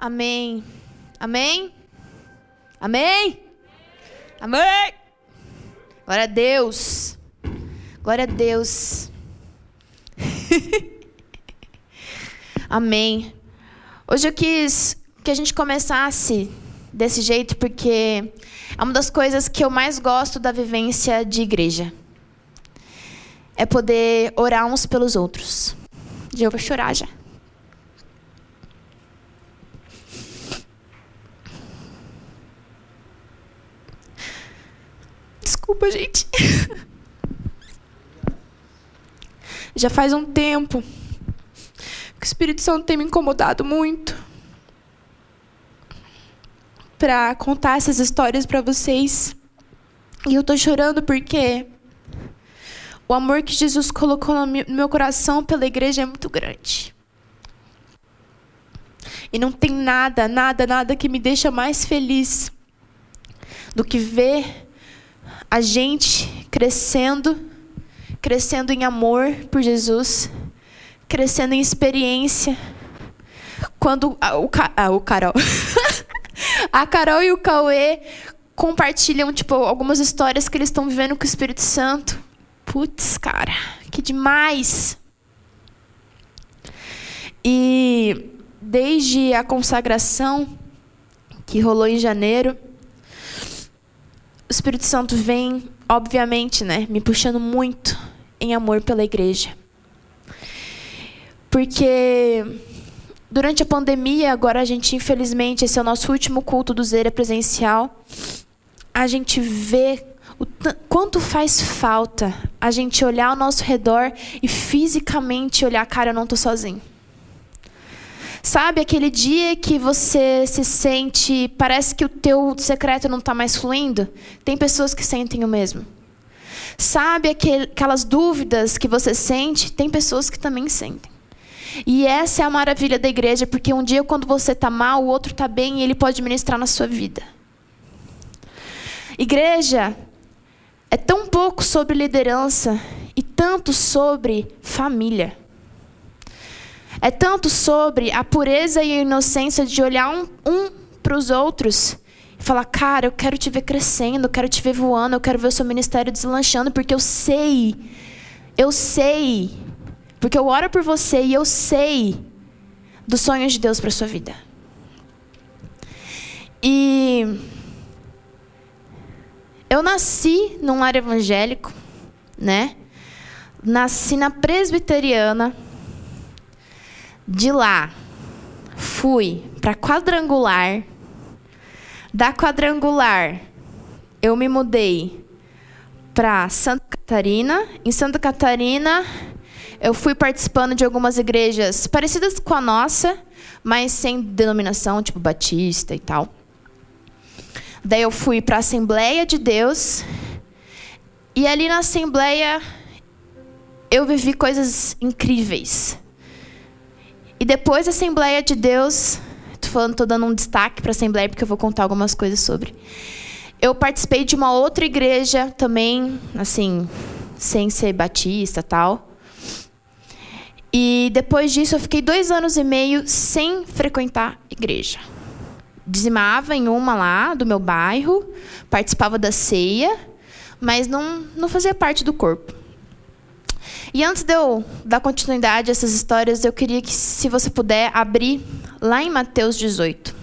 Amém. Amém? Amém? Amém? Glória a Deus. Glória a Deus. Amém. Hoje eu quis que a gente começasse desse jeito porque é uma das coisas que eu mais gosto da vivência de igreja. É poder orar uns pelos outros. Já vou chorar já. Desculpa, gente. Já faz um tempo que o Espírito Santo tem me incomodado muito para contar essas histórias para vocês. E eu tô chorando porque o amor que Jesus colocou no meu coração pela igreja é muito grande. E não tem nada, nada, nada que me deixa mais feliz do que ver a gente crescendo, crescendo em amor por Jesus, crescendo em experiência. Quando a, o, o Carol, a Carol e o Cauê compartilham tipo algumas histórias que eles estão vivendo com o Espírito Santo. Putz, cara, que demais! E desde a consagração que rolou em janeiro, o Espírito Santo vem, obviamente, né, me puxando muito em amor pela igreja. Porque durante a pandemia, agora a gente, infelizmente, esse é o nosso último culto do Zera presencial, a gente vê o quanto faz falta a gente olhar ao nosso redor e fisicamente olhar, cara, eu não estou sozinho. Sabe aquele dia que você se sente, parece que o teu secreto não está mais fluindo? Tem pessoas que sentem o mesmo. Sabe aquelas dúvidas que você sente? Tem pessoas que também sentem. E essa é a maravilha da igreja, porque um dia quando você está mal, o outro está bem e ele pode ministrar na sua vida. Igreja é tão pouco sobre liderança e tanto sobre família. É tanto sobre a pureza e a inocência de olhar um, um para os outros e falar: Cara, eu quero te ver crescendo, eu quero te ver voando, eu quero ver o seu ministério deslanchando, porque eu sei, eu sei, porque eu oro por você e eu sei dos sonhos de Deus para sua vida. E eu nasci num lar evangélico, né? Nasci na presbiteriana de lá, fui para quadrangular. Da quadrangular, eu me mudei para Santa Catarina. Em Santa Catarina, eu fui participando de algumas igrejas parecidas com a nossa, mas sem denominação, tipo batista e tal. Daí eu fui para a Assembleia de Deus. E ali na Assembleia eu vivi coisas incríveis. E depois da Assembleia de Deus, tô falando, tô dando um destaque para a Assembleia porque eu vou contar algumas coisas sobre. Eu participei de uma outra igreja também, assim, sem ser batista, tal. E depois disso eu fiquei dois anos e meio sem frequentar igreja. Dizimava em uma lá do meu bairro, participava da ceia, mas não, não fazia parte do corpo. E antes de eu dar continuidade a essas histórias, eu queria que, se você puder, abrir lá em Mateus 18.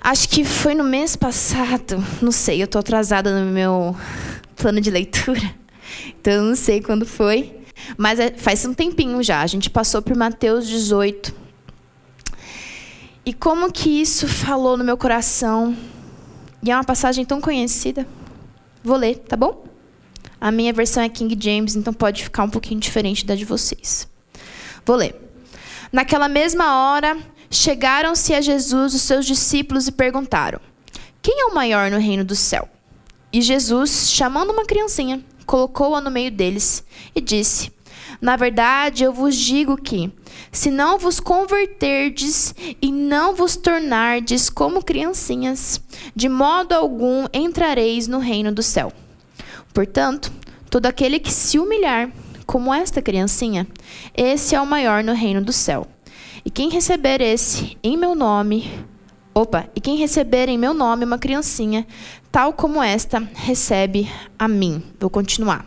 Acho que foi no mês passado, não sei, eu estou atrasada no meu plano de leitura, então eu não sei quando foi, mas é, faz um tempinho já. A gente passou por Mateus 18. E como que isso falou no meu coração? E é uma passagem tão conhecida. Vou ler, tá bom? A minha versão é King James, então pode ficar um pouquinho diferente da de vocês. Vou ler. Naquela mesma hora, chegaram-se a Jesus os seus discípulos e perguntaram: Quem é o maior no reino do céu? E Jesus, chamando uma criancinha, colocou-a no meio deles e disse: Na verdade, eu vos digo que, se não vos converterdes e não vos tornardes como criancinhas, de modo algum entrareis no reino do céu. Portanto, todo aquele que se humilhar, como esta criancinha, esse é o maior no reino do céu. E quem receber esse em meu nome, opa, e quem receber em meu nome uma criancinha, tal como esta, recebe a mim. Vou continuar.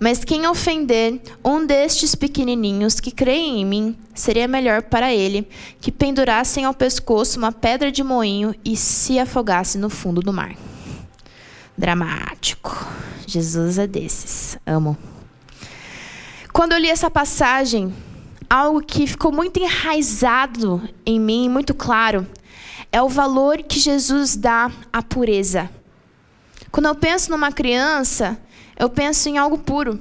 Mas quem ofender um destes pequenininhos que creem em mim, seria melhor para ele que pendurassem ao pescoço uma pedra de moinho e se afogasse no fundo do mar. Dramático. Jesus é desses. Amo. Quando eu li essa passagem, algo que ficou muito enraizado em mim, muito claro, é o valor que Jesus dá à pureza. Quando eu penso numa criança, eu penso em algo puro,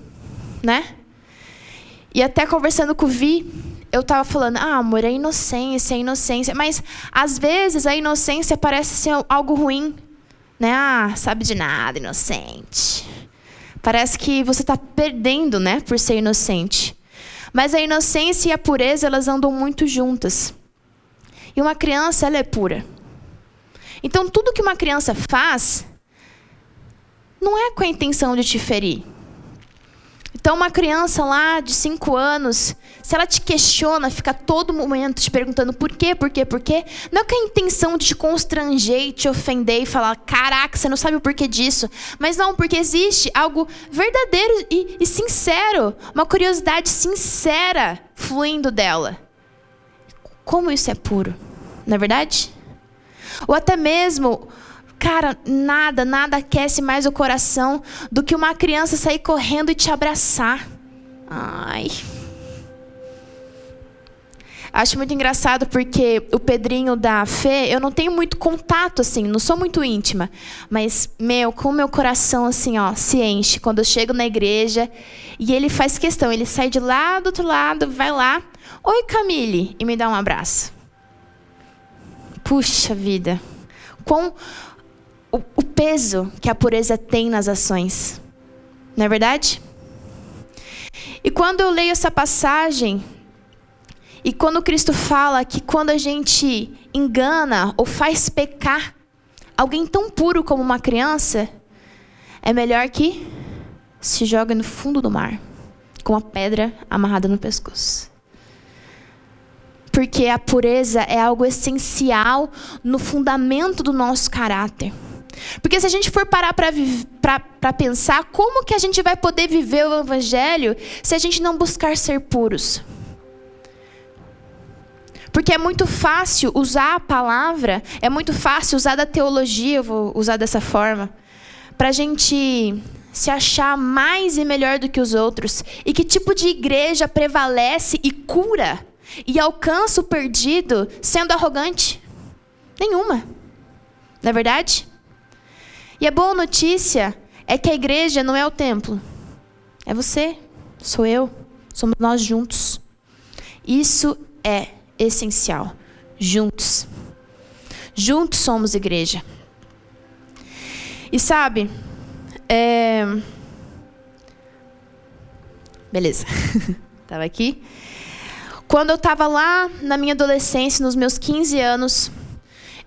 né? E até conversando com o Vi, eu tava falando, ah, amor, é inocência, é inocência. Mas, às vezes, a inocência parece ser algo ruim. Né? Ah, sabe de nada, inocente. Parece que você está perdendo, né, por ser inocente. Mas a inocência e a pureza, elas andam muito juntas. E uma criança, ela é pura. Então, tudo que uma criança faz, não é com a intenção de te ferir. Então, uma criança lá de 5 anos, se ela te questiona, fica todo momento te perguntando por quê, por quê, por quê, não é com a intenção de te constranger, te ofender e falar, caraca, você não sabe o porquê disso. Mas não, porque existe algo verdadeiro e, e sincero, uma curiosidade sincera fluindo dela. Como isso é puro, não é verdade? Ou até mesmo Cara, nada, nada aquece mais o coração do que uma criança sair correndo e te abraçar. Ai. Acho muito engraçado porque o Pedrinho da Fê, eu não tenho muito contato, assim, não sou muito íntima. Mas, meu, com o meu coração, assim, ó, se enche quando eu chego na igreja e ele faz questão, ele sai de lá do outro lado, vai lá, oi Camille, e me dá um abraço. Puxa vida. Quão o, o peso que a pureza tem nas ações. Não é verdade? E quando eu leio essa passagem, e quando Cristo fala que quando a gente engana ou faz pecar alguém tão puro como uma criança, é melhor que se jogue no fundo do mar com a pedra amarrada no pescoço. Porque a pureza é algo essencial no fundamento do nosso caráter. Porque se a gente for parar para pensar, como que a gente vai poder viver o Evangelho se a gente não buscar ser puros? Porque é muito fácil usar a palavra, é muito fácil usar da teologia, eu vou usar dessa forma, para a gente se achar mais e melhor do que os outros. E que tipo de igreja prevalece e cura e alcança o perdido sendo arrogante? Nenhuma. Não é verdade? E a boa notícia é que a igreja não é o templo. É você, sou eu, somos nós juntos. Isso é essencial. Juntos. Juntos somos igreja. E sabe, é... beleza, estava aqui. Quando eu estava lá na minha adolescência, nos meus 15 anos,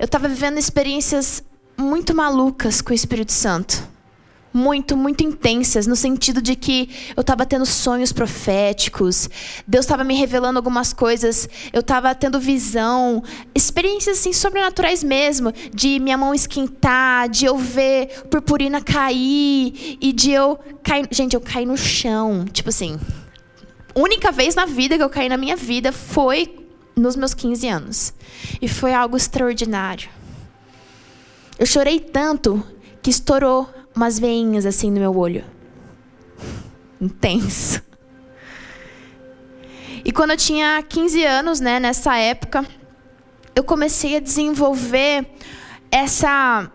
eu estava vivendo experiências muito malucas com o Espírito Santo. Muito, muito intensas, no sentido de que eu estava tendo sonhos proféticos, Deus estava me revelando algumas coisas, eu estava tendo visão, experiências assim sobrenaturais mesmo, de minha mão esquentar, de eu ver purpurina cair, e de eu cair. Gente, eu caí no chão. Tipo assim, única vez na vida que eu caí na minha vida foi nos meus 15 anos. E foi algo extraordinário. Eu chorei tanto que estourou umas veinhas assim no meu olho. Intenso. E quando eu tinha 15 anos, né, nessa época, eu comecei a desenvolver essa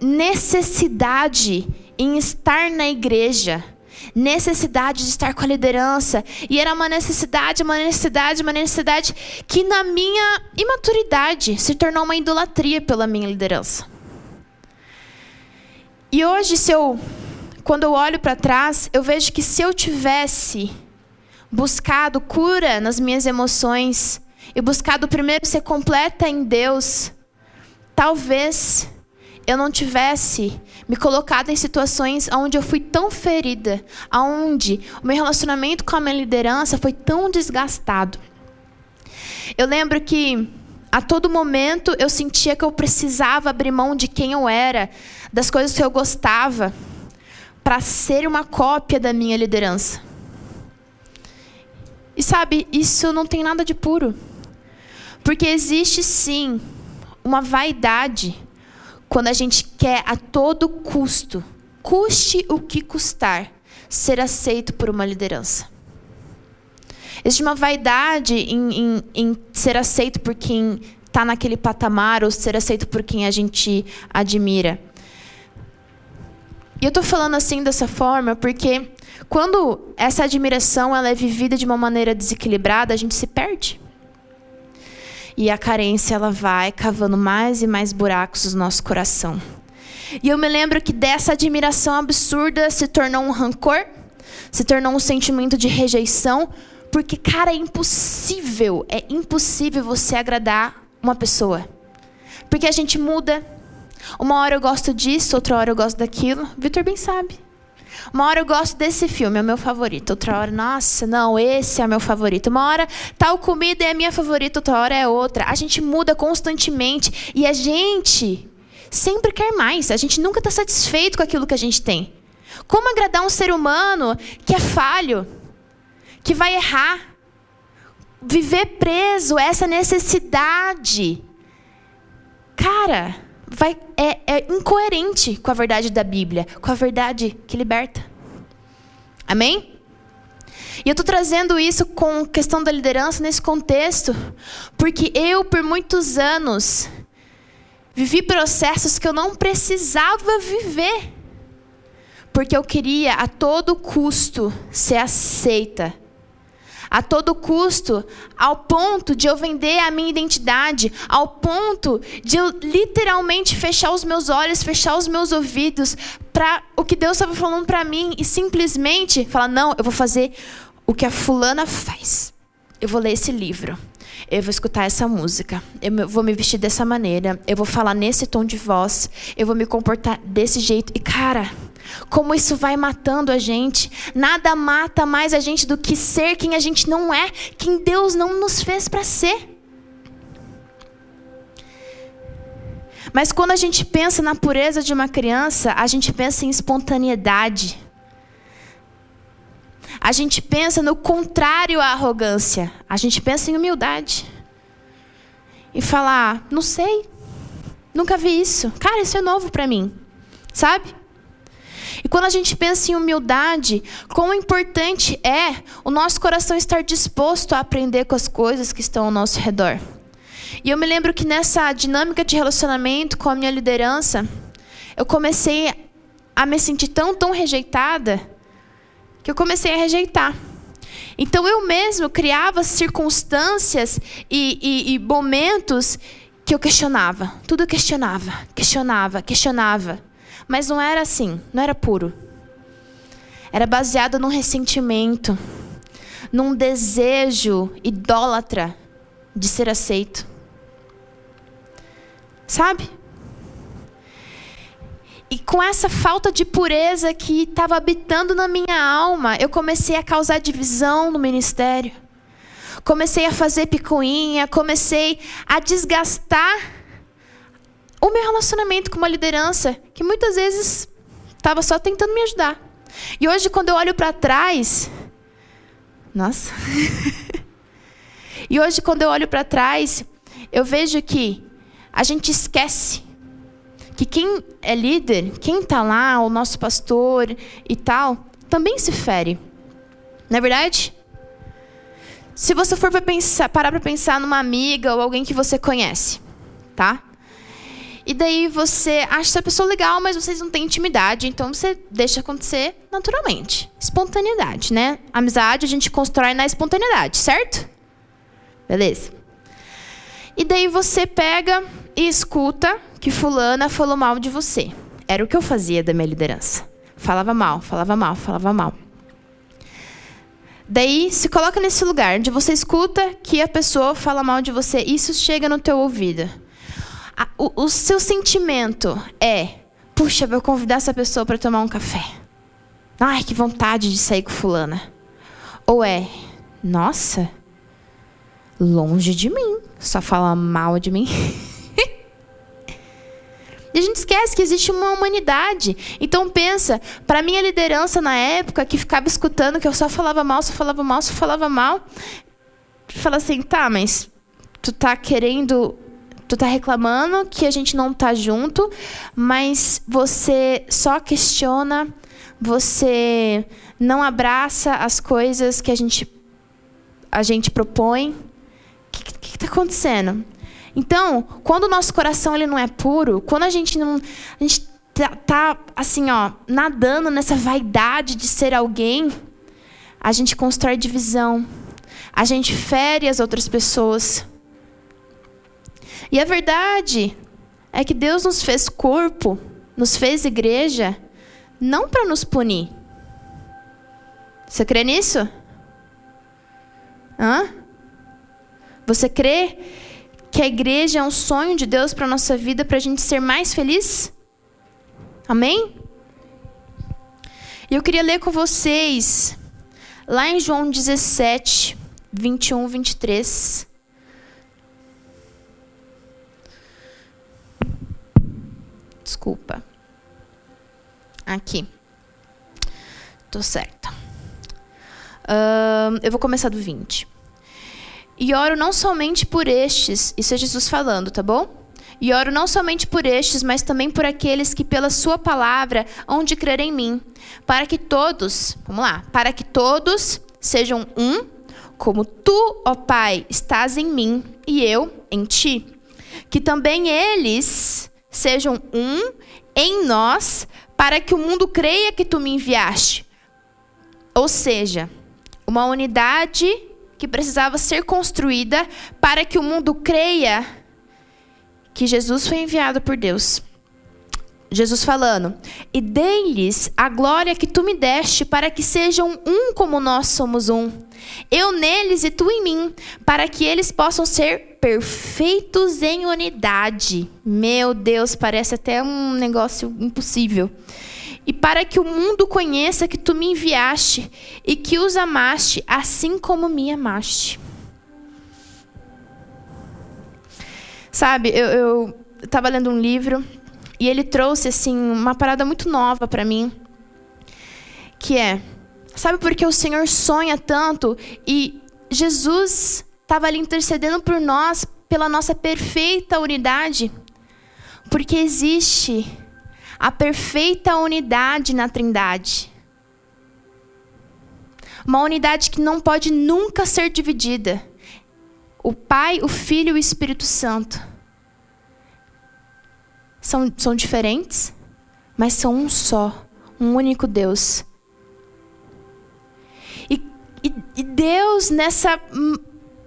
necessidade em estar na igreja, necessidade de estar com a liderança, e era uma necessidade, uma necessidade, uma necessidade que na minha imaturidade se tornou uma idolatria pela minha liderança. E hoje, se eu, quando eu olho para trás, eu vejo que se eu tivesse buscado cura nas minhas emoções e buscado primeiro ser completa em Deus, talvez eu não tivesse me colocado em situações onde eu fui tão ferida, onde o meu relacionamento com a minha liderança foi tão desgastado. Eu lembro que a todo momento eu sentia que eu precisava abrir mão de quem eu era, das coisas que eu gostava, para ser uma cópia da minha liderança. E sabe, isso não tem nada de puro. Porque existe sim uma vaidade quando a gente quer a todo custo, custe o que custar, ser aceito por uma liderança. Existe uma vaidade em, em, em ser aceito por quem está naquele patamar ou ser aceito por quem a gente admira. E eu estou falando assim dessa forma porque quando essa admiração ela é vivida de uma maneira desequilibrada, a gente se perde. E a carência ela vai cavando mais e mais buracos no nosso coração. E eu me lembro que dessa admiração absurda se tornou um rancor, se tornou um sentimento de rejeição, porque cara, é impossível, é impossível você agradar uma pessoa. Porque a gente muda. Uma hora eu gosto disso, outra hora eu gosto daquilo. Vitor bem sabe. Uma hora eu gosto desse filme, é o meu favorito. Outra hora, nossa, não, esse é o meu favorito. Uma hora, tal comida é a minha favorita, outra hora é outra. A gente muda constantemente. E a gente sempre quer mais. A gente nunca está satisfeito com aquilo que a gente tem. Como agradar um ser humano que é falho, que vai errar? Viver preso, essa necessidade. Cara, vai, é, é incoerente com a verdade da Bíblia, com a verdade que liberta. Amém? E eu estou trazendo isso com questão da liderança nesse contexto, porque eu, por muitos anos, vivi processos que eu não precisava viver, porque eu queria a todo custo ser aceita a todo custo, ao ponto de eu vender a minha identidade, ao ponto de eu literalmente fechar os meus olhos, fechar os meus ouvidos para o que Deus estava falando para mim e simplesmente falar: não, eu vou fazer o que a fulana faz. Eu vou ler esse livro. Eu vou escutar essa música. Eu vou me vestir dessa maneira. Eu vou falar nesse tom de voz. Eu vou me comportar desse jeito. E cara, como isso vai matando a gente. Nada mata mais a gente do que ser quem a gente não é, quem Deus não nos fez para ser. Mas quando a gente pensa na pureza de uma criança, a gente pensa em espontaneidade. A gente pensa no contrário à arrogância. A gente pensa em humildade. E falar, não sei, nunca vi isso. Cara, isso é novo para mim. Sabe? E quando a gente pensa em humildade, quão importante é o nosso coração estar disposto a aprender com as coisas que estão ao nosso redor. E eu me lembro que nessa dinâmica de relacionamento com a minha liderança, eu comecei a me sentir tão, tão rejeitada, que eu comecei a rejeitar. Então eu mesmo criava circunstâncias e, e, e momentos que eu questionava. Tudo questionava, questionava, questionava. Mas não era assim, não era puro. Era baseado num ressentimento, num desejo idólatra de ser aceito. Sabe? E com essa falta de pureza que estava habitando na minha alma, eu comecei a causar divisão no ministério. Comecei a fazer picuinha, comecei a desgastar o meu relacionamento com uma liderança que muitas vezes estava só tentando me ajudar. E hoje, quando eu olho para trás. Nossa. e hoje, quando eu olho para trás, eu vejo que a gente esquece que quem é líder, quem está lá, o nosso pastor e tal, também se fere. Não é verdade? Se você for pensar, parar para pensar numa amiga ou alguém que você conhece, tá? E daí você acha essa pessoa legal, mas vocês não têm intimidade, então você deixa acontecer naturalmente. Espontaneidade, né? Amizade a gente constrói na espontaneidade, certo? Beleza. E daí você pega e escuta que fulana falou mal de você. Era o que eu fazia da minha liderança. Falava mal, falava mal, falava mal. Daí se coloca nesse lugar onde você escuta que a pessoa fala mal de você, isso chega no teu ouvido o, o seu sentimento é: puxa, vou convidar essa pessoa para tomar um café. Ai, que vontade de sair com fulana. Ou é: nossa, Longe de mim. Só fala mal de mim. E a gente esquece que existe uma humanidade. Então pensa, para minha liderança na época, que ficava escutando que eu só falava mal, só falava mal, só falava mal, fala assim, tá, mas tu tá querendo tu tá reclamando que a gente não tá junto, mas você só questiona, você não abraça as coisas que a gente a gente propõe. O que está acontecendo? Então, quando o nosso coração ele não é puro, quando a gente não a gente tá, tá assim, ó, nadando nessa vaidade de ser alguém, a gente constrói divisão. A gente fere as outras pessoas. E a verdade é que Deus nos fez corpo, nos fez igreja, não para nos punir. Você crê nisso? Hã? Você crê que a igreja é um sonho de Deus para nossa vida, para a gente ser mais feliz? Amém? E eu queria ler com vocês, lá em João 17, 21, 23. Desculpa. Aqui. Tô certa. Uh, eu vou começar do 20. E oro não somente por estes, isso é Jesus falando, tá bom? E oro não somente por estes, mas também por aqueles que pela sua palavra hão de crer em mim, para que todos, vamos lá, para que todos sejam um, como tu, ó Pai, estás em mim e eu em ti. Que também eles sejam um em nós, para que o mundo creia que tu me enviaste. Ou seja, uma unidade que precisava ser construída para que o mundo creia que Jesus foi enviado por Deus. Jesus falando: E dei-lhes a glória que tu me deste, para que sejam um como nós somos um. Eu neles e tu em mim, para que eles possam ser perfeitos em unidade. Meu Deus, parece até um negócio impossível. E para que o mundo conheça que tu me enviaste e que os amaste, assim como me amaste. Sabe, eu estava lendo um livro e ele trouxe assim uma parada muito nova para mim, que é, sabe por que o Senhor sonha tanto e Jesus estava ali intercedendo por nós pela nossa perfeita unidade? Porque existe a perfeita unidade na Trindade. Uma unidade que não pode nunca ser dividida. O Pai, o Filho e o Espírito Santo são, são diferentes, mas são um só, um único Deus. E, Deus, nessa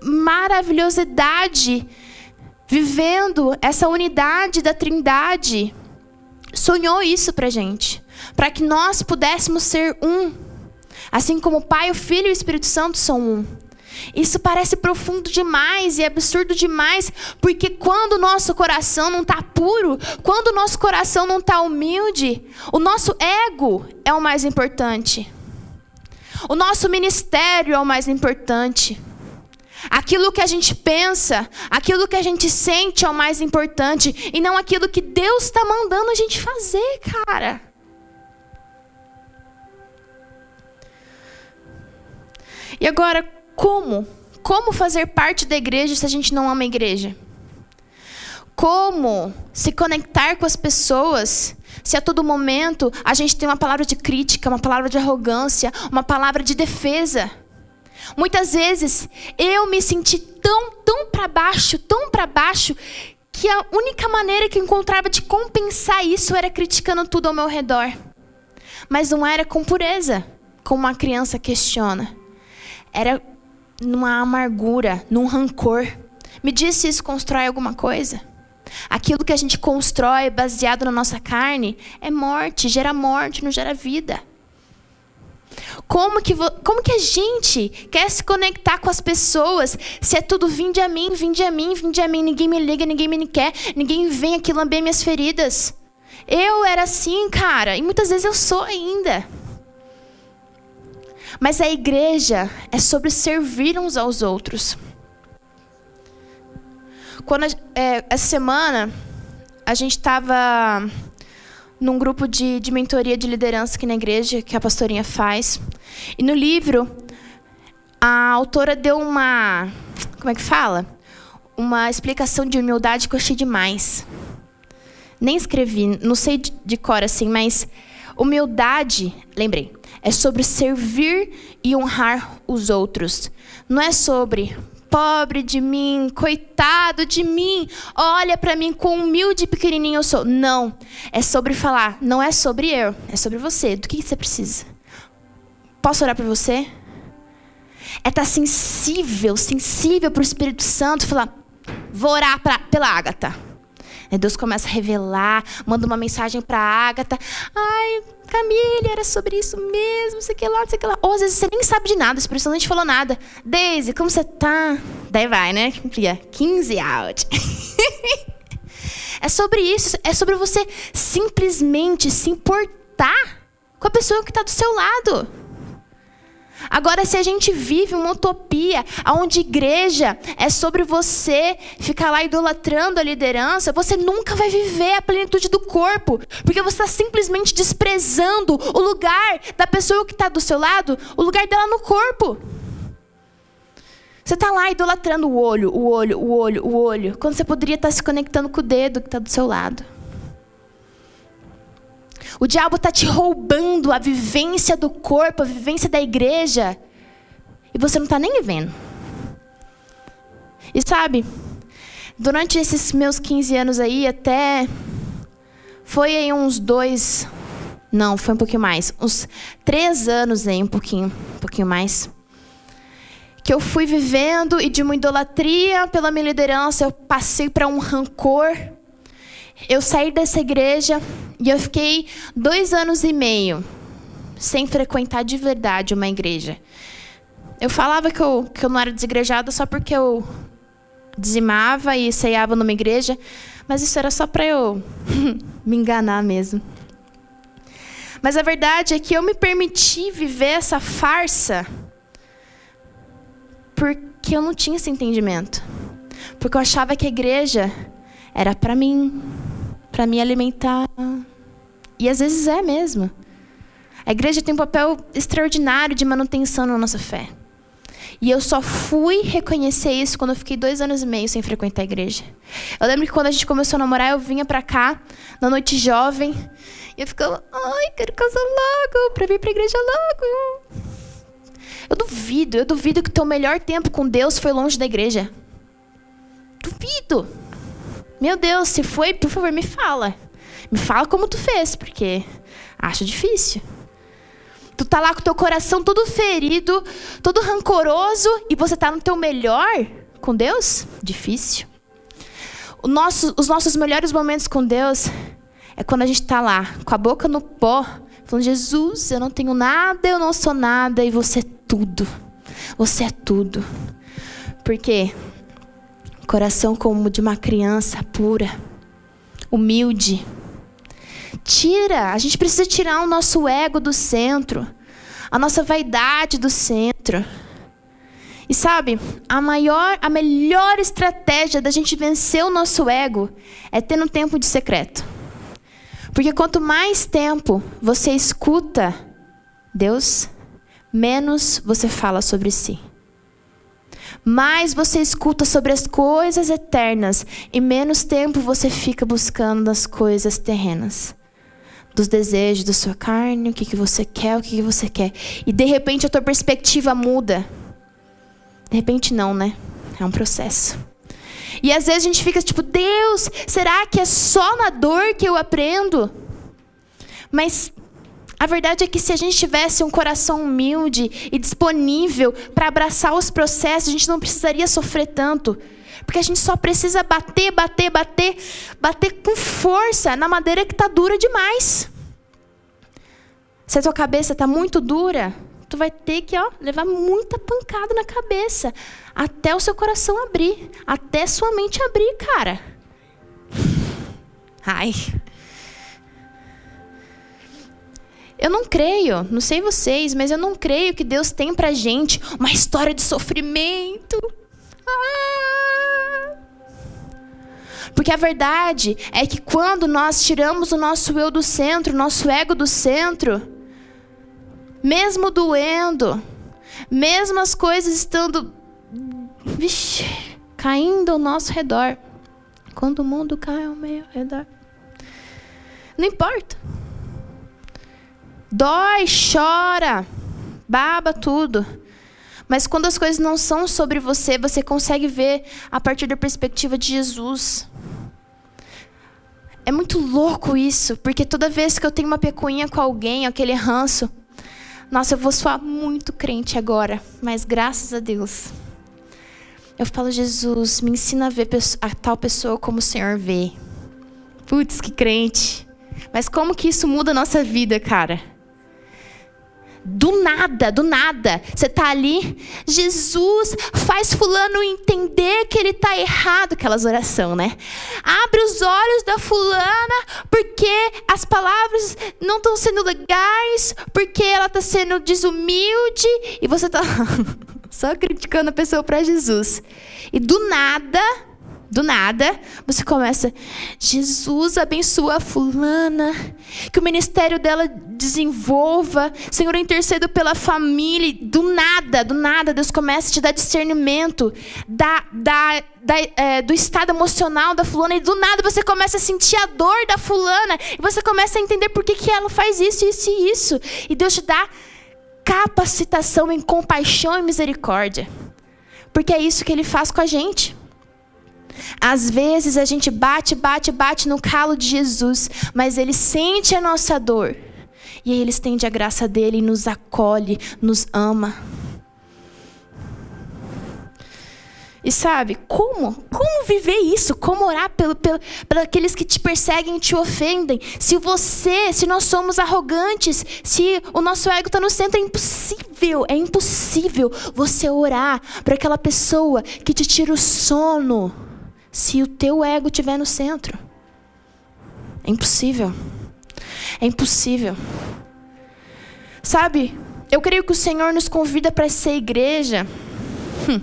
maravilhosidade, vivendo essa unidade da Trindade, sonhou isso para gente, para que nós pudéssemos ser um, assim como o Pai, o Filho e o Espírito Santo são um. Isso parece profundo demais e absurdo demais, porque quando o nosso coração não está puro, quando o nosso coração não está humilde, o nosso ego é o mais importante. O nosso ministério é o mais importante. Aquilo que a gente pensa, aquilo que a gente sente é o mais importante, e não aquilo que Deus está mandando a gente fazer, cara. E agora, como? Como fazer parte da igreja se a gente não ama a igreja? Como se conectar com as pessoas se a todo momento a gente tem uma palavra de crítica, uma palavra de arrogância, uma palavra de defesa? Muitas vezes eu me senti tão, tão para baixo, tão para baixo, que a única maneira que eu encontrava de compensar isso era criticando tudo ao meu redor. Mas não era com pureza, como uma criança questiona. Era numa amargura, num rancor. Me diz se isso constrói alguma coisa. Aquilo que a gente constrói baseado na nossa carne é morte, gera morte, não gera vida. Como que, como que a gente quer se conectar com as pessoas se é tudo vinde a mim, vinde a mim, vinde a mim, ninguém me liga, ninguém me quer, ninguém vem aqui lamber minhas feridas? Eu era assim, cara, e muitas vezes eu sou ainda. Mas a igreja é sobre servir uns aos outros. Quando é, essa semana a gente estava num grupo de, de mentoria de liderança aqui na igreja que a pastorinha faz e no livro a autora deu uma como é que fala uma explicação de humildade que eu achei demais. Nem escrevi, não sei de, de cor assim, mas humildade, lembrei, é sobre servir e honrar os outros. Não é sobre pobre de mim, coitado de mim, olha para mim quão humilde e pequenininho eu sou. Não, é sobre falar, não é sobre eu, é sobre você. Do que você precisa? Posso orar por você? É estar tá sensível, sensível para o Espírito Santo, falar, vou orar pra, pela Ágata. Deus começa a revelar, manda uma mensagem para Ágata. Ai, Camille, era sobre isso mesmo, sei que lá, sei que lá. Ou às vezes você nem sabe de nada, o Espírito não te falou nada. Daisy, como você tá? Daí vai, né? 15 out. é sobre isso, é sobre você simplesmente se importar com a pessoa que está do seu lado. Agora, se a gente vive uma utopia onde igreja é sobre você ficar lá idolatrando a liderança, você nunca vai viver a plenitude do corpo, porque você está simplesmente desprezando o lugar da pessoa que está do seu lado, o lugar dela no corpo. Você está lá idolatrando o olho, o olho, o olho, o olho, quando você poderia estar tá se conectando com o dedo que está do seu lado. O diabo está te roubando a vivência do corpo, a vivência da igreja. E você não está nem vendo. E sabe, durante esses meus 15 anos aí, até. Foi aí uns dois. Não, foi um pouquinho mais. Uns três anos aí, um pouquinho, um pouquinho mais. Que eu fui vivendo e de uma idolatria pela minha liderança, eu passei para um rancor eu saí dessa igreja e eu fiquei dois anos e meio sem frequentar de verdade uma igreja. Eu falava que eu, que eu não era desigrejada só porque eu dizimava e ceiava numa igreja, mas isso era só para eu me enganar mesmo. Mas a verdade é que eu me permiti viver essa farsa porque eu não tinha esse entendimento. Porque eu achava que a igreja era para mim, para me alimentar. E às vezes é mesmo. A igreja tem um papel extraordinário de manutenção na nossa fé. E eu só fui reconhecer isso quando eu fiquei dois anos e meio sem frequentar a igreja. Eu lembro que quando a gente começou a namorar, eu vinha pra cá, na noite jovem, e eu ficava, ai, quero casar logo, pra vir pra igreja logo. Eu duvido, eu duvido que o teu melhor tempo com Deus foi longe da igreja. Duvido. Meu Deus, se foi, por favor, me fala. Me fala como tu fez, porque acho difícil. Tu tá lá com teu coração todo ferido, todo rancoroso, e você tá no teu melhor com Deus? Difícil. Nosso, os nossos melhores momentos com Deus é quando a gente tá lá, com a boca no pó, falando: Jesus, eu não tenho nada, eu não sou nada, e você é tudo. Você é tudo. Porque Coração como de uma criança pura, humilde. Tira, a gente precisa tirar o nosso ego do centro, a nossa vaidade do centro. E sabe, a maior, a melhor estratégia da gente vencer o nosso ego é ter um tempo de secreto. Porque quanto mais tempo você escuta Deus, menos você fala sobre si mais você escuta sobre as coisas eternas e menos tempo você fica buscando as coisas terrenas. Dos desejos da sua carne, o que, que você quer, o que, que você quer. E de repente a tua perspectiva muda. De repente não, né? É um processo. E às vezes a gente fica tipo, Deus, será que é só na dor que eu aprendo? Mas a verdade é que se a gente tivesse um coração humilde e disponível para abraçar os processos, a gente não precisaria sofrer tanto. Porque a gente só precisa bater, bater, bater, bater com força na madeira que está dura demais. Se a tua cabeça está muito dura, tu vai ter que ó, levar muita pancada na cabeça até o seu coração abrir, até sua mente abrir, cara. Ai. Eu não creio, não sei vocês, mas eu não creio que Deus tem pra gente uma história de sofrimento. Ah! Porque a verdade é que quando nós tiramos o nosso eu do centro, o nosso ego do centro, mesmo doendo, mesmo as coisas estando vixe, caindo ao nosso redor, quando o mundo cai ao meu redor, não importa. Dói, chora, baba tudo. Mas quando as coisas não são sobre você, você consegue ver a partir da perspectiva de Jesus. É muito louco isso, porque toda vez que eu tenho uma pecuinha com alguém, aquele ranço, nossa, eu vou soar muito crente agora, mas graças a Deus. Eu falo, Jesus, me ensina a ver a tal pessoa como o Senhor vê. Putz, que crente. Mas como que isso muda a nossa vida, cara? Do nada, do nada. Você está ali, Jesus faz fulano entender que ele está errado, aquelas orações, né? Abre os olhos da fulana porque as palavras não estão sendo legais, porque ela está sendo desumilde e você está só criticando a pessoa para Jesus. E do nada, do nada, você começa, Jesus abençoa a fulana, que o ministério dela desenvolva, Senhor, eu intercedo pela família, do nada, do nada, Deus começa a te dar discernimento da, da, da é, do estado emocional da fulana, e do nada você começa a sentir a dor da fulana, e você começa a entender por que, que ela faz isso, isso e isso, e Deus te dá capacitação em compaixão e misericórdia, porque é isso que Ele faz com a gente. Às vezes a gente bate, bate, bate no calo de Jesus, mas ele sente a nossa dor. E ele estende a graça dele e nos acolhe, nos ama. E sabe, como? Como viver isso? Como orar pelo, pelo, pelo aqueles que te perseguem e te ofendem? Se você, se nós somos arrogantes, se o nosso ego está no centro, é impossível, é impossível você orar para aquela pessoa que te tira o sono se o teu ego estiver no centro. É impossível. É impossível. Sabe, eu creio que o Senhor nos convida para ser igreja. Hum,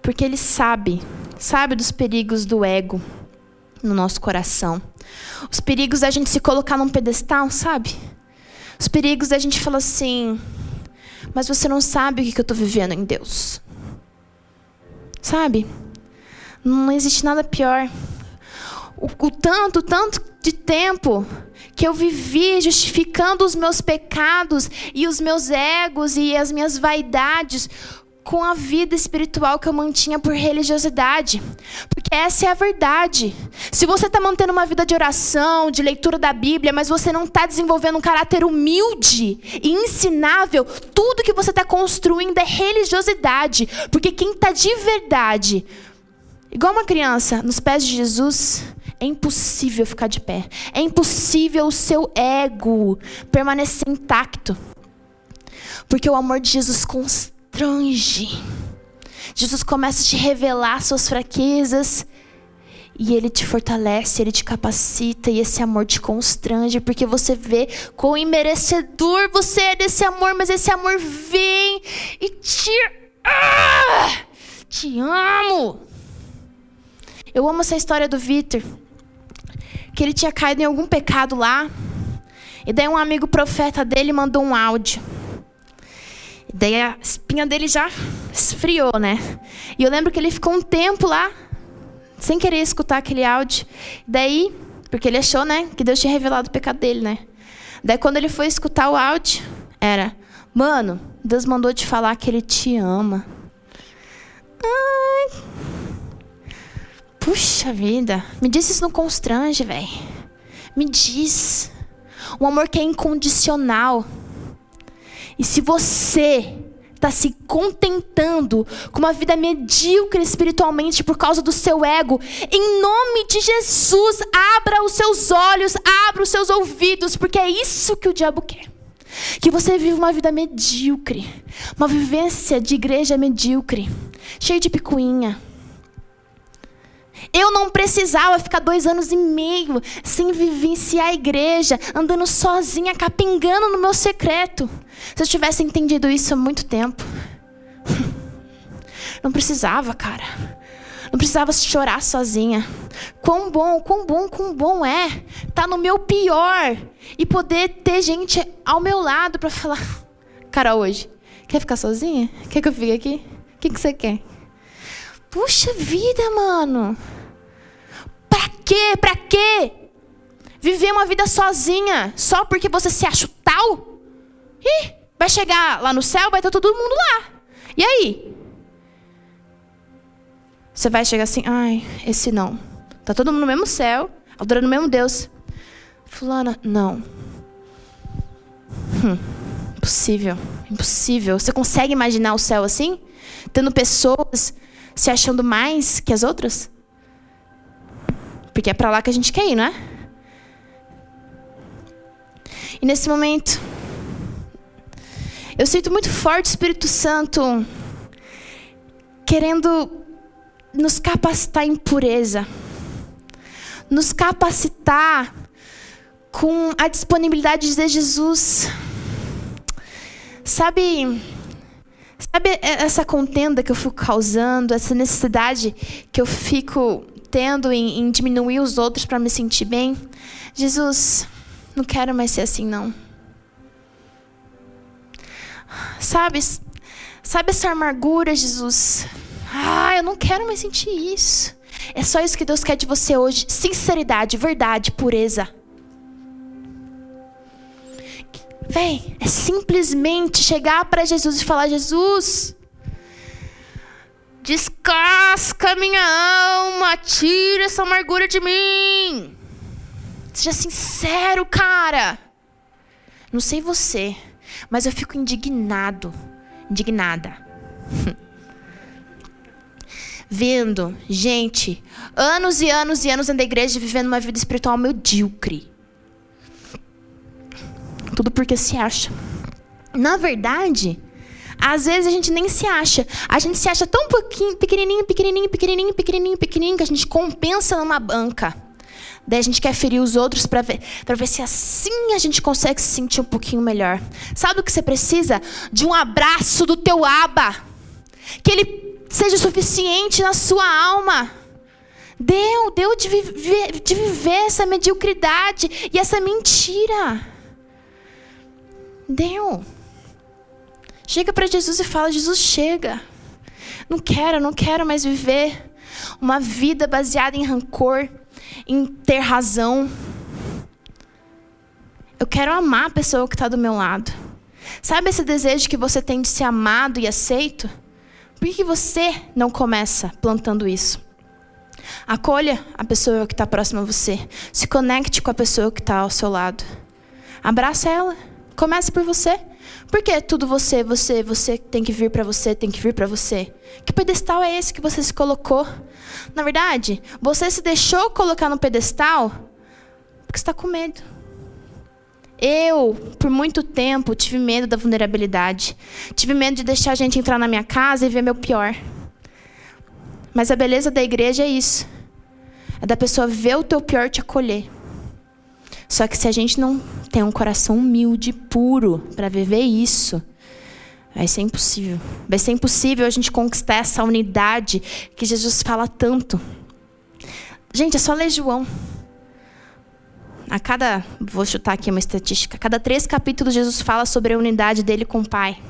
porque Ele sabe, sabe dos perigos do ego no nosso coração. Os perigos da gente se colocar num pedestal, sabe? Os perigos da gente falar assim, mas você não sabe o que eu estou vivendo em Deus. Sabe? Não existe nada pior. O, o tanto, tanto de tempo que eu vivi justificando os meus pecados e os meus egos e as minhas vaidades com a vida espiritual que eu mantinha por religiosidade. Porque essa é a verdade. Se você está mantendo uma vida de oração, de leitura da Bíblia, mas você não está desenvolvendo um caráter humilde e ensinável, tudo que você está construindo é religiosidade. Porque quem está de verdade Igual uma criança, nos pés de Jesus, é impossível ficar de pé. É impossível o seu ego permanecer intacto. Porque o amor de Jesus constrange. Jesus começa a te revelar suas fraquezas. E ele te fortalece, ele te capacita e esse amor te constrange, porque você vê quão imerecedor você é desse amor, mas esse amor vem e te. Ah! Te amo! Eu amo essa história do Vitor. Que ele tinha caído em algum pecado lá. E daí um amigo profeta dele mandou um áudio. E daí a espinha dele já esfriou, né? E eu lembro que ele ficou um tempo lá, sem querer escutar aquele áudio. Daí, porque ele achou, né, que Deus tinha revelado o pecado dele, né? Daí quando ele foi escutar o áudio, era: Mano, Deus mandou te falar que ele te ama. Ai. Puxa vida, me diz isso não constrange, velho. Me diz. Um amor que é incondicional. E se você está se contentando com uma vida medíocre espiritualmente por causa do seu ego, em nome de Jesus, abra os seus olhos, abra os seus ouvidos, porque é isso que o diabo quer. Que você viva uma vida medíocre, uma vivência de igreja medíocre, cheia de picuinha eu não precisava ficar dois anos e meio sem vivenciar a igreja, andando sozinha, capingando no meu secreto. Se eu tivesse entendido isso há muito tempo. Não precisava, cara. Não precisava chorar sozinha. Quão bom, quão bom, quão bom é estar tá no meu pior e poder ter gente ao meu lado para falar: Cara, hoje, quer ficar sozinha? Quer que eu fique aqui? O que, que você quer? Puxa vida, mano. Quê? Pra quê? Viver uma vida sozinha só porque você se acha tal? Ih, vai chegar lá no céu, vai estar todo mundo lá. E aí? Você vai chegar assim, ai, esse não. Tá todo mundo no mesmo céu, adorando o mesmo Deus. Fulana, não. Hum, impossível, impossível. Você consegue imaginar o céu assim? Tendo pessoas se achando mais que as outras? Porque é para lá que a gente quer ir, não é? E nesse momento, eu sinto muito forte o Espírito Santo querendo nos capacitar em pureza, nos capacitar com a disponibilidade de Jesus. Sabe, sabe essa contenda que eu fico causando, essa necessidade que eu fico tendo em, em diminuir os outros para me sentir bem? Jesus, não quero mais ser assim não. Sabe, sabe essa amargura, Jesus? Ah, eu não quero mais sentir isso. É só isso que Deus quer de você hoje: sinceridade, verdade, pureza. Vem, é simplesmente chegar para Jesus e falar: Jesus, descasca minha alma, tira essa amargura de mim. Seja sincero, cara. Não sei você, mas eu fico indignado, indignada. Vendo gente, anos e anos e anos dentro da igreja vivendo uma vida espiritual medíocre. Tudo porque se acha. Na verdade, às vezes a gente nem se acha. A gente se acha tão pequenininho, pequenininho, pequenininho, pequenininho, pequenininho, que a gente compensa numa banca. Daí a gente quer ferir os outros para ver, ver se assim a gente consegue se sentir um pouquinho melhor. Sabe o que você precisa? De um abraço do teu aba. Que ele seja suficiente na sua alma. Deu, deu de viver, de viver essa mediocridade e essa mentira. Deu. Chega para Jesus e fala: Jesus, chega. Não quero, não quero mais viver uma vida baseada em rancor, em ter razão. Eu quero amar a pessoa que está do meu lado. Sabe esse desejo que você tem de ser amado e aceito? Por que você não começa plantando isso? Acolha a pessoa que está próxima a você. Se conecte com a pessoa que está ao seu lado. Abraça ela. Comece por você. Por que tudo você, você, você tem que vir para você, tem que vir para você? Que pedestal é esse que você se colocou? Na verdade, você se deixou colocar no pedestal porque está com medo. Eu, por muito tempo, tive medo da vulnerabilidade. Tive medo de deixar a gente entrar na minha casa e ver meu pior. Mas a beleza da igreja é isso. É da pessoa ver o teu pior te acolher. Só que se a gente não tem um coração humilde, puro, para viver isso, vai ser impossível. Vai ser impossível a gente conquistar essa unidade que Jesus fala tanto. Gente, é só ler João. A cada, vou chutar aqui uma estatística, a cada três capítulos Jesus fala sobre a unidade dele com o Pai.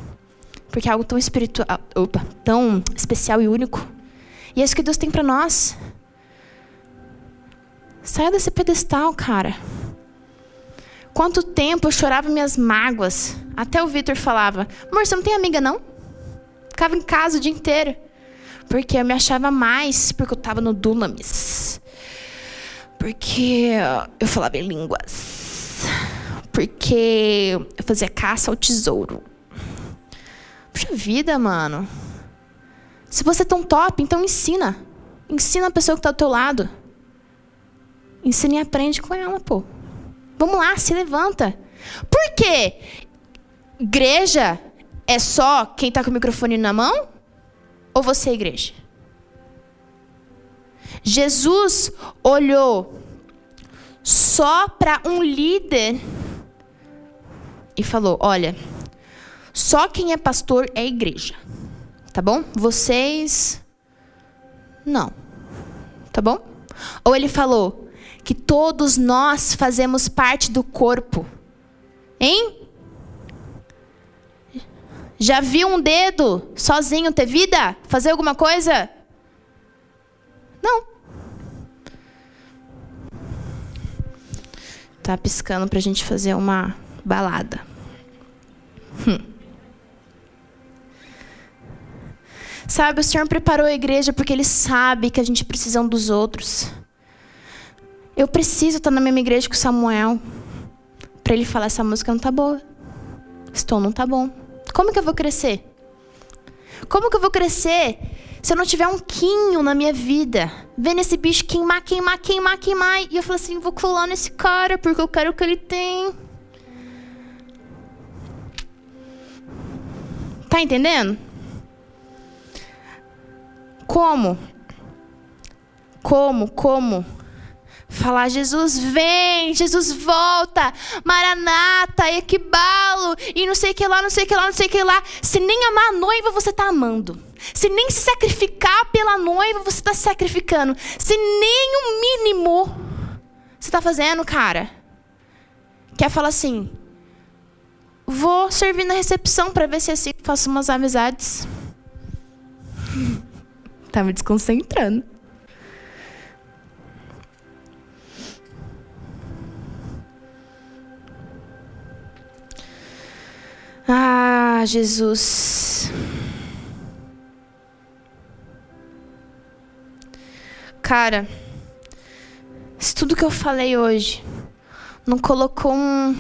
Porque é algo tão espiritual, opa, tão especial e único. E é isso que Deus tem para nós. Saia desse pedestal, cara. Quanto tempo eu chorava minhas mágoas. Até o Vitor falava: Amor, você não tem amiga, não? Ficava em casa o dia inteiro. Porque eu me achava mais porque eu estava no Dunamis. Porque eu falava em línguas. Porque eu fazia caça ao tesouro. Puxa vida, mano. Se você é tão top, então ensina. Ensina a pessoa que está do teu lado. Ensina e aprende com ela, pô. Vamos lá, se levanta. Por quê? Igreja é só quem está com o microfone na mão? Ou você é igreja? Jesus olhou só para um líder e falou: Olha, só quem é pastor é igreja. Tá bom? Vocês. Não. tá bom? Ou ele falou que todos nós fazemos parte do corpo. Hein? Já viu um dedo sozinho ter vida? Fazer alguma coisa? Não. Tá piscando pra gente fazer uma balada. Hum. Sabe, o Senhor preparou a igreja porque Ele sabe que a gente precisa um dos outros. Eu preciso estar na mesma igreja que o Samuel. Para ele falar: essa música não tá boa. Estou não tá bom. Como que eu vou crescer? Como que eu vou crescer se eu não tiver um quinho na minha vida? Vendo esse bicho queimar, queimar, queimar, queimar. E eu falo assim: vou colar nesse cara porque eu quero o que ele tem. Tá entendendo? Como? Como? Como? Falar, Jesus vem, Jesus volta, Maranata, Equibalo, e não sei o que lá, não sei o que lá, não sei o que lá. Se nem amar a noiva você está amando. Se nem se sacrificar pela noiva você está se sacrificando. Se nem o mínimo você está fazendo, cara. Quer falar assim, vou servir na recepção para ver se assim faço umas amizades. tá me desconcentrando. Ah, Jesus. Cara, se tudo que eu falei hoje não colocou um,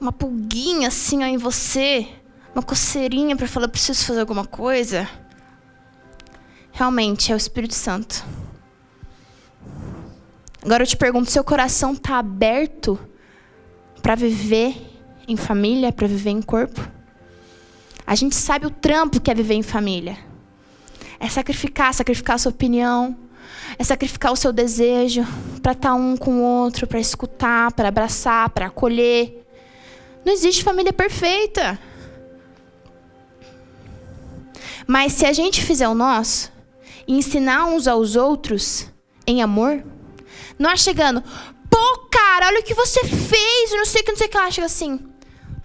uma pulguinha assim ó, em você, uma coceirinha para falar, preciso fazer alguma coisa, realmente é o Espírito Santo. Agora eu te pergunto, seu coração está aberto para viver em família para viver em corpo. A gente sabe o trampo que é viver em família. É sacrificar, sacrificar a sua opinião, é sacrificar o seu desejo para estar tá um com o outro, para escutar, para abraçar, para acolher. Não existe família perfeita. Mas se a gente fizer o nosso e ensinar uns aos outros em amor, não é chegando, pô, cara, olha o que você fez, não sei o que, não sei o que lá, chega assim.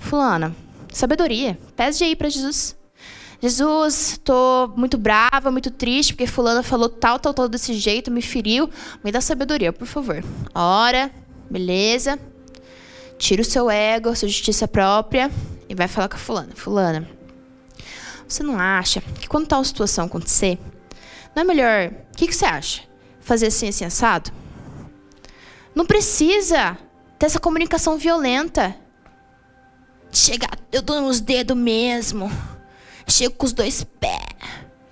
Fulana, sabedoria. Pede aí para Jesus. Jesus, tô muito brava, muito triste, porque fulana falou tal, tal, tal desse jeito, me feriu. Me dá sabedoria, por favor. Ora, beleza. Tira o seu ego, a sua justiça própria e vai falar com a fulana. Fulana, você não acha que quando tal situação acontecer, não é melhor... O que, que você acha? Fazer assim, assim, assado? Não precisa ter essa comunicação violenta. Chega, eu dou nos dedos mesmo. Chego com os dois pés.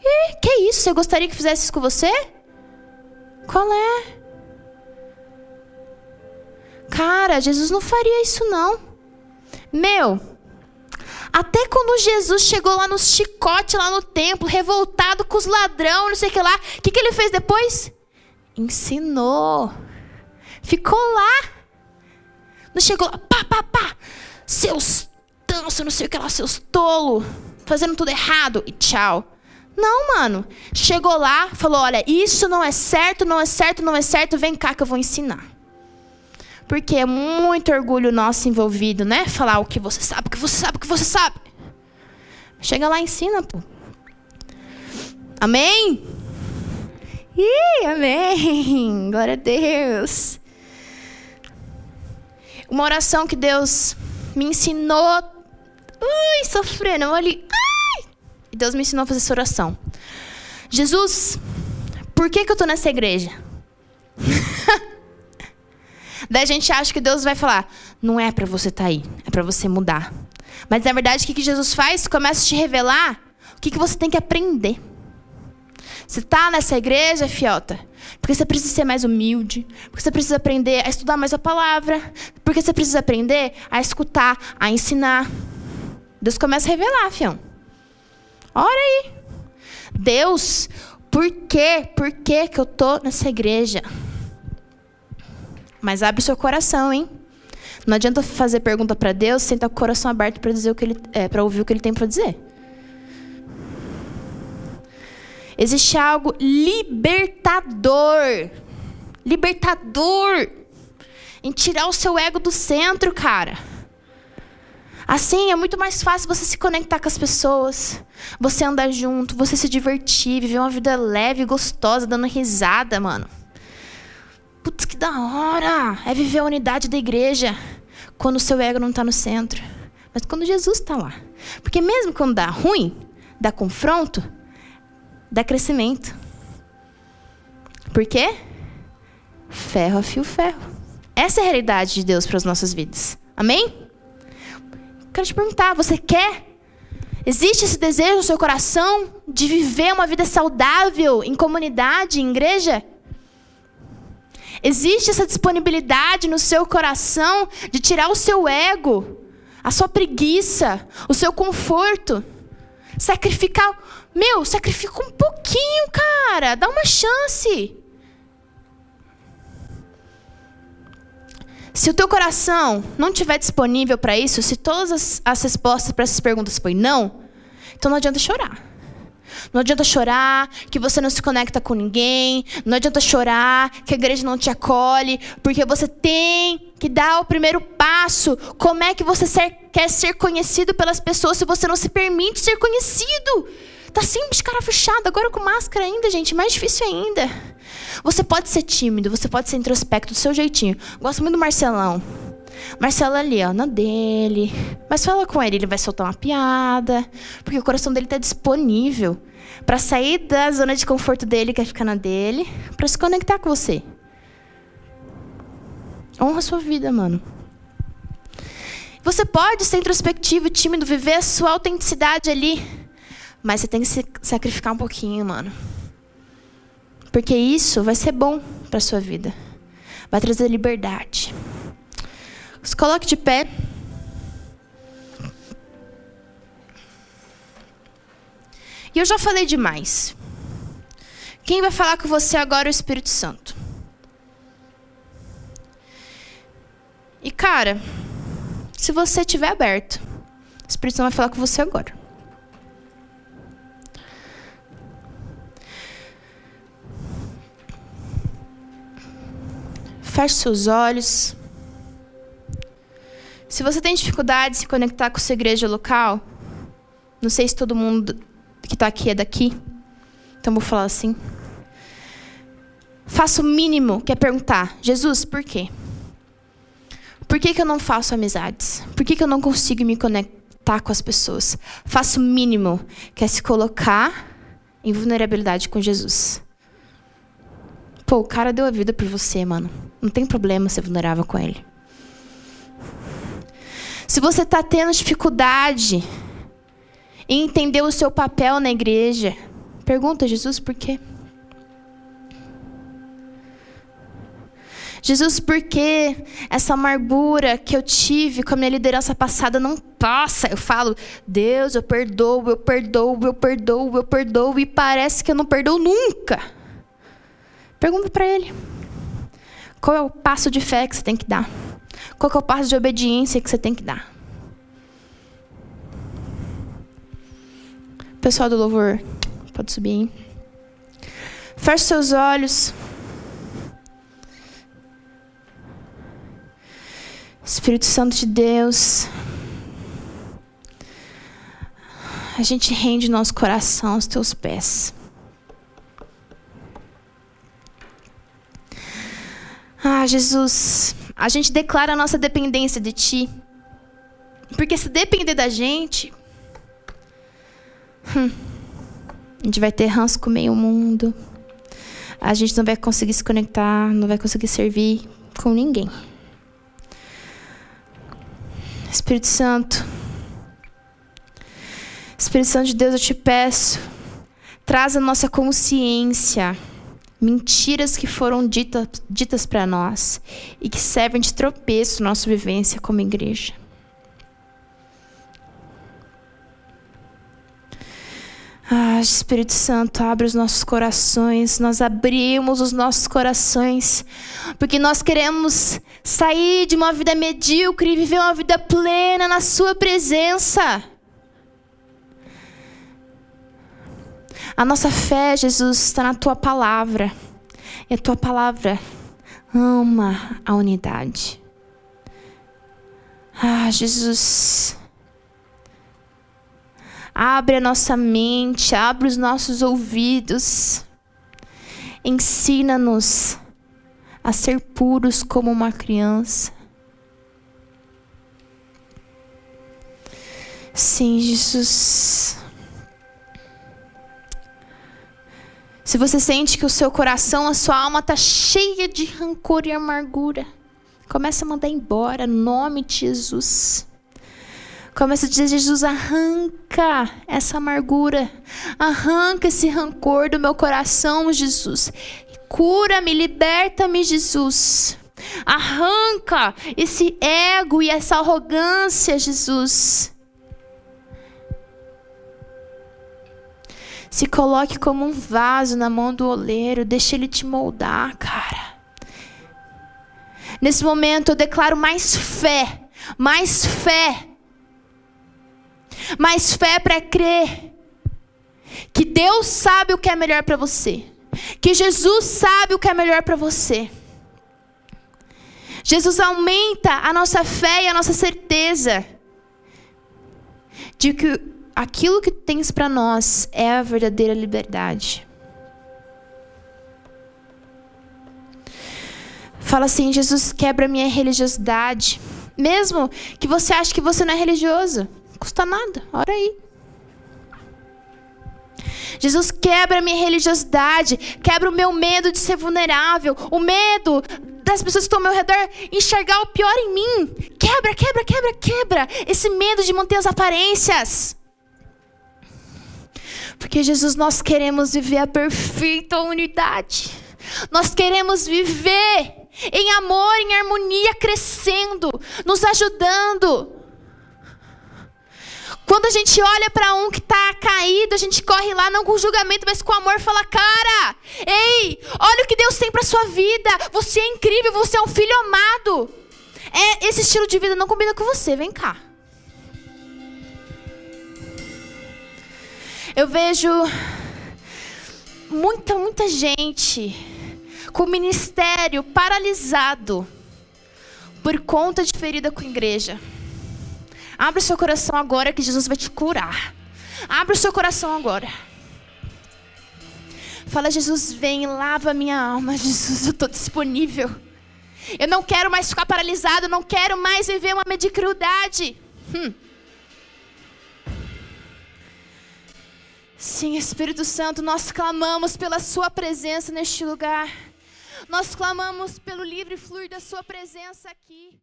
Ih, que isso? Você gostaria que fizesse isso com você? Qual é? Cara, Jesus não faria isso não. Meu, até quando Jesus chegou lá no chicote, lá no templo, revoltado com os ladrão, não sei o que lá, o que, que ele fez depois? Ensinou. Ficou lá. Não chegou lá, pá, pá, pá. Seus tanso, não sei o que lá, seus tolo, fazendo tudo errado e tchau. Não, mano. Chegou lá, falou: olha, isso não é certo, não é certo, não é certo, vem cá que eu vou ensinar. Porque é muito orgulho nosso envolvido, né? Falar o que você sabe, o que você sabe, o que você sabe. Chega lá e ensina, pô. Amém? Ih, amém. Glória a Deus. Uma oração que Deus me ensinou Ui, sofrendo. Eu ali. Ai! E Deus me ensinou a fazer essa oração. Jesus, por que, que eu tô nessa igreja? Daí a gente acha que Deus vai falar: não é para você estar tá aí, é para você mudar. Mas na verdade, o que, que Jesus faz? Começa a te revelar o que, que você tem que aprender. Você está nessa igreja, fiota, porque você precisa ser mais humilde, porque você precisa aprender a estudar mais a palavra, porque você precisa aprender a escutar, a ensinar. Deus começa a revelar, fião. Ora aí. Deus, por quê? Por que que eu tô nessa igreja? Mas abre seu coração, hein? Não adianta fazer pergunta para Deus sem estar com o coração aberto para dizer o que ele é, para ouvir o que ele tem para dizer. Existe algo libertador. Libertador. Em tirar o seu ego do centro, cara. Assim é muito mais fácil você se conectar com as pessoas, você andar junto, você se divertir, viver uma vida leve, gostosa, dando risada, mano. Putz, que da hora! É viver a unidade da igreja quando o seu ego não está no centro, mas quando Jesus está lá. Porque mesmo quando dá ruim, dá confronto, dá crescimento. Por quê? Ferro afia o ferro. Essa é a realidade de Deus para as nossas vidas. Amém? Quero te perguntar, você quer? Existe esse desejo no seu coração de viver uma vida saudável em comunidade, em igreja? Existe essa disponibilidade no seu coração de tirar o seu ego, a sua preguiça, o seu conforto, sacrificar. Meu, sacrifica um pouquinho, cara, dá uma chance. Se o teu coração não estiver disponível para isso, se todas as, as respostas para essas perguntas foi não, então não adianta chorar. Não adianta chorar que você não se conecta com ninguém. Não adianta chorar que a igreja não te acolhe. Porque você tem que dar o primeiro passo. Como é que você ser, quer ser conhecido pelas pessoas se você não se permite ser conhecido? Tá sempre de cara fechada, agora com máscara ainda, gente, mais difícil ainda. Você pode ser tímido, você pode ser introspecto do seu jeitinho. Gosto muito do Marcelão. Marcelo ali, ó, na dele. Mas fala com ele, ele vai soltar uma piada. Porque o coração dele tá disponível para sair da zona de conforto dele, que é ficar na dele, para se conectar com você. Honra a sua vida, mano. Você pode ser introspectivo, tímido, viver a sua autenticidade ali. Mas você tem que se sacrificar um pouquinho, mano. Porque isso vai ser bom para sua vida. Vai trazer liberdade. Se coloque de pé. E eu já falei demais. Quem vai falar com você agora é o Espírito Santo. E cara, se você estiver aberto, o Espírito Santo vai falar com você agora. Feche seus olhos. Se você tem dificuldade de se conectar com sua igreja local, não sei se todo mundo que está aqui é daqui, então vou falar assim. Faça o mínimo, que é perguntar: Jesus, por quê? Por que, que eu não faço amizades? Por que, que eu não consigo me conectar com as pessoas? Faça o mínimo, que é se colocar em vulnerabilidade com Jesus. Pô, o cara deu a vida por você, mano. Não tem problema ser vulnerável com ele. Se você está tendo dificuldade em entender o seu papel na igreja, pergunta Jesus por quê. Jesus, por que essa amargura que eu tive com a minha liderança passada não passa? Eu falo, Deus, eu perdoo, eu perdoo, eu perdoo, eu perdoo, e parece que eu não perdoo nunca. Pergunta para Ele. Qual é o passo de fé que você tem que dar? Qual é o passo de obediência que você tem que dar? Pessoal do louvor, pode subir. Hein? Feche seus olhos. Espírito Santo de Deus, a gente rende nosso coração aos teus pés. Ah, Jesus, a gente declara a nossa dependência de Ti. Porque se depender da gente, hum, a gente vai ter ranço com meio mundo. A gente não vai conseguir se conectar, não vai conseguir servir com ninguém. Espírito Santo, Espírito Santo de Deus, eu te peço, traz a nossa consciência mentiras que foram dita, ditas para nós e que servem de tropeço nossa vivência como igreja. Ah, Espírito Santo, abre os nossos corações, nós abrimos os nossos corações, porque nós queremos sair de uma vida medíocre e viver uma vida plena na Sua presença. A nossa fé, Jesus, está na tua palavra. E a tua palavra ama a unidade. Ah, Jesus. Abre a nossa mente, abre os nossos ouvidos. Ensina-nos a ser puros como uma criança. Sim, Jesus. Se você sente que o seu coração, a sua alma está cheia de rancor e amargura, comece a mandar embora, em nome de Jesus. Comece a dizer: Jesus, arranca essa amargura, arranca esse rancor do meu coração, Jesus. Cura-me, liberta-me, Jesus. Arranca esse ego e essa arrogância, Jesus. Se coloque como um vaso na mão do oleiro, deixe ele te moldar, cara. Nesse momento eu declaro mais fé, mais fé. Mais fé para crer que Deus sabe o que é melhor para você. Que Jesus sabe o que é melhor para você. Jesus aumenta a nossa fé e a nossa certeza de que aquilo que tens para nós é a verdadeira liberdade. Fala assim: Jesus quebra minha religiosidade. Mesmo que você ache que você não é religioso, custa nada, ora aí. Jesus quebra minha religiosidade, quebra o meu medo de ser vulnerável, o medo das pessoas que estão ao meu redor enxergar o pior em mim. Quebra, quebra, quebra, quebra esse medo de manter as aparências. Porque Jesus, nós queremos viver a perfeita unidade. Nós queremos viver em amor, em harmonia, crescendo, nos ajudando. Quando a gente olha para um que está caído, a gente corre lá não com julgamento, mas com amor, fala: "Cara, ei, olha o que Deus tem para sua vida. Você é incrível, você é um filho amado. É esse estilo de vida não combina com você, vem cá." Eu vejo muita, muita gente com o ministério paralisado por conta de ferida com a igreja. Abra o seu coração agora que Jesus vai te curar. Abra o seu coração agora. Fala, Jesus, vem, lava minha alma. Jesus, eu estou disponível. Eu não quero mais ficar paralisado, eu não quero mais viver uma mediocridade. Hum. Sim, Espírito Santo, nós clamamos pela Sua presença neste lugar. Nós clamamos pelo livre fluir da Sua presença aqui.